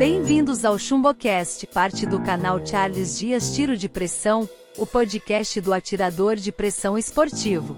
Bem-vindos ao ChumboCast, parte do canal Charles Dias Tiro de Pressão, o podcast do atirador de pressão esportivo.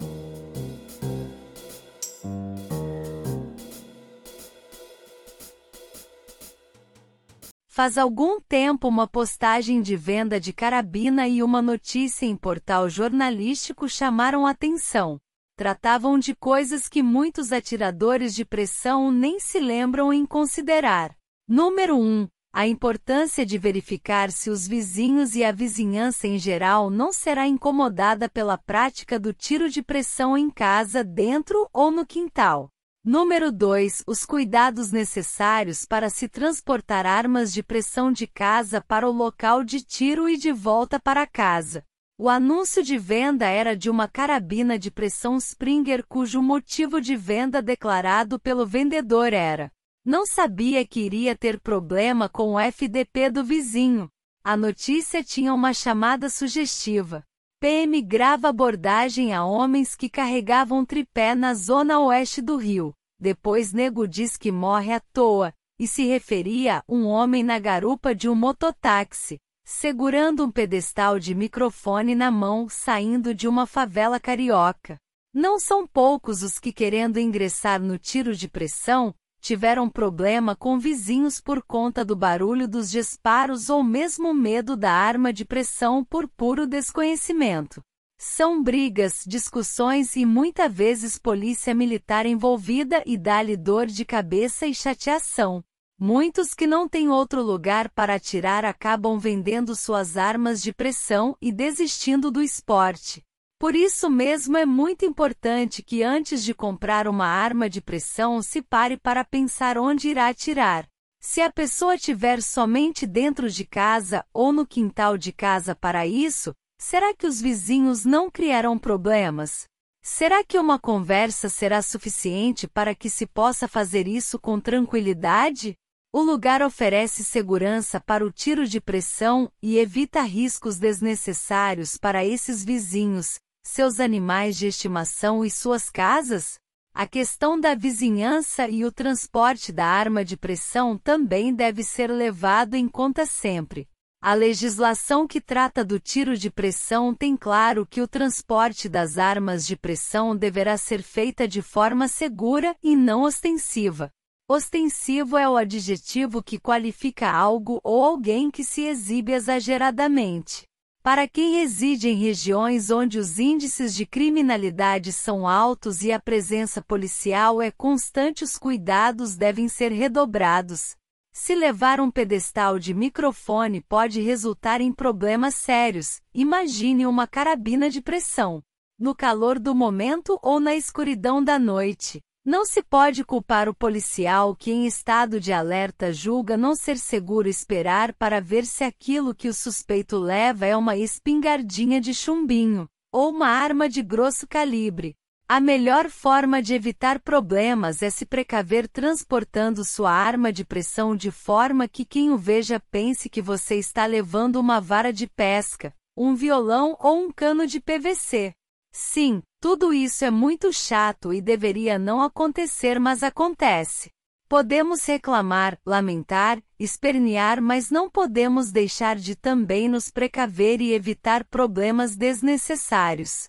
Faz algum tempo uma postagem de venda de carabina e uma notícia em portal jornalístico chamaram atenção. Tratavam de coisas que muitos atiradores de pressão nem se lembram em considerar. Número 1. A importância de verificar se os vizinhos e a vizinhança em geral não será incomodada pela prática do tiro de pressão em casa, dentro ou no quintal. Número 2. Os cuidados necessários para se transportar armas de pressão de casa para o local de tiro e de volta para casa. O anúncio de venda era de uma carabina de pressão Springer cujo motivo de venda declarado pelo vendedor era: não sabia que iria ter problema com o FDP do vizinho. A notícia tinha uma chamada sugestiva. PM grava abordagem a homens que carregavam tripé na zona oeste do Rio. Depois nego diz que morre à toa, e se referia a um homem na garupa de um mototáxi, segurando um pedestal de microfone na mão saindo de uma favela carioca. Não são poucos os que querendo ingressar no tiro de pressão, tiveram problema com vizinhos por conta do barulho dos disparos ou mesmo medo da arma de pressão por puro desconhecimento. São brigas, discussões e muitas vezes polícia militar envolvida e dá-lhe dor de cabeça e chateação. Muitos que não têm outro lugar para atirar acabam vendendo suas armas de pressão e desistindo do esporte. Por isso mesmo é muito importante que antes de comprar uma arma de pressão se pare para pensar onde irá atirar. Se a pessoa tiver somente dentro de casa ou no quintal de casa para isso, será que os vizinhos não criarão problemas? Será que uma conversa será suficiente para que se possa fazer isso com tranquilidade? O lugar oferece segurança para o tiro de pressão e evita riscos desnecessários para esses vizinhos, seus animais de estimação e suas casas? A questão da vizinhança e o transporte da arma de pressão também deve ser levado em conta sempre. A legislação que trata do tiro de pressão tem claro que o transporte das armas de pressão deverá ser feita de forma segura e não ostensiva. Ostensivo é o adjetivo que qualifica algo ou alguém que se exibe exageradamente. Para quem reside em regiões onde os índices de criminalidade são altos e a presença policial é constante, os cuidados devem ser redobrados. Se levar um pedestal de microfone pode resultar em problemas sérios, imagine uma carabina de pressão. No calor do momento ou na escuridão da noite. Não se pode culpar o policial que, em estado de alerta, julga não ser seguro esperar para ver se aquilo que o suspeito leva é uma espingardinha de chumbinho ou uma arma de grosso calibre. A melhor forma de evitar problemas é se precaver transportando sua arma de pressão de forma que quem o veja pense que você está levando uma vara de pesca, um violão ou um cano de PVC. Sim, tudo isso é muito chato e deveria não acontecer, mas acontece. Podemos reclamar, lamentar, espernear, mas não podemos deixar de também nos precaver e evitar problemas desnecessários.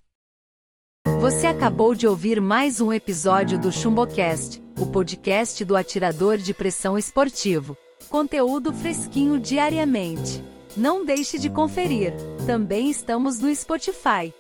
Você acabou de ouvir mais um episódio do ChumboCast, o podcast do atirador de pressão esportivo. Conteúdo fresquinho diariamente. Não deixe de conferir. Também estamos no Spotify.